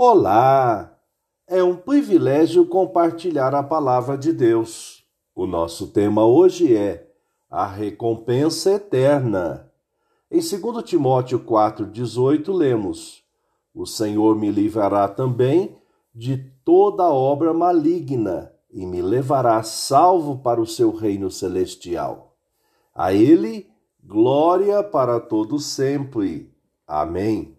Olá! É um privilégio compartilhar a palavra de Deus. O nosso tema hoje é a recompensa eterna. Em 2 Timóteo 4,18 lemos: O Senhor me livrará também de toda obra maligna e me levará salvo para o seu reino celestial. A Ele, glória para todo sempre. Amém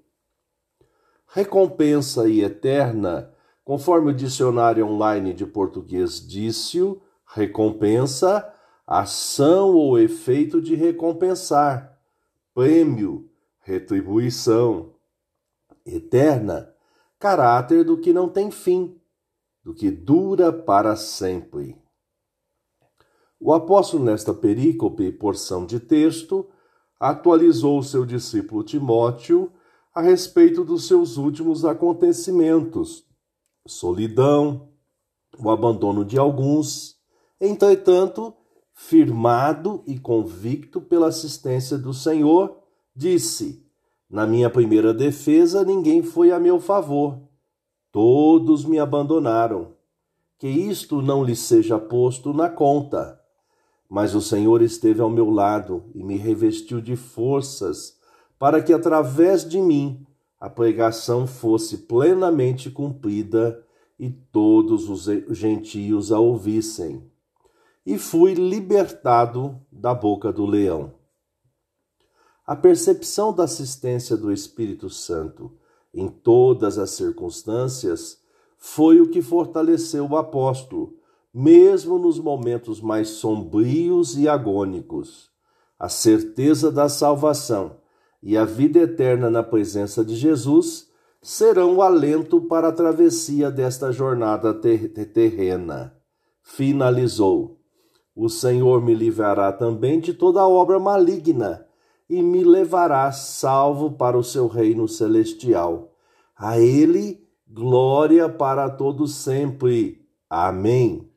recompensa e eterna, conforme o dicionário online de português disse, recompensa, ação ou efeito de recompensar, prêmio, retribuição. Eterna, caráter do que não tem fim, do que dura para sempre. O apóstolo, nesta perícope, porção de texto, atualizou seu discípulo Timóteo a respeito dos seus últimos acontecimentos, solidão, o abandono de alguns, entretanto, firmado e convicto pela assistência do Senhor, disse: Na minha primeira defesa, ninguém foi a meu favor, todos me abandonaram. Que isto não lhe seja posto na conta. Mas o Senhor esteve ao meu lado e me revestiu de forças para que através de mim a pregação fosse plenamente cumprida e todos os gentios a ouvissem. E fui libertado da boca do leão. A percepção da assistência do Espírito Santo em todas as circunstâncias foi o que fortaleceu o apóstolo, mesmo nos momentos mais sombrios e agônicos. A certeza da salvação e a vida eterna na presença de Jesus serão o alento para a travessia desta jornada ter terrena. Finalizou. O Senhor me livrará também de toda obra maligna e me levará salvo para o seu reino celestial. A ele glória para todos sempre. Amém.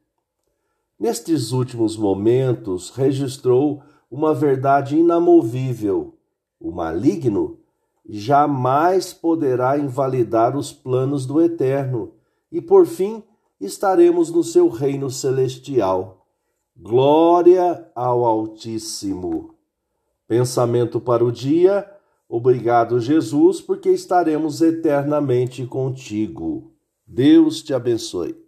Nestes últimos momentos, registrou uma verdade inamovível o maligno, jamais poderá invalidar os planos do Eterno, e por fim estaremos no seu reino celestial. Glória ao Altíssimo. Pensamento para o dia. Obrigado, Jesus, porque estaremos eternamente contigo. Deus te abençoe.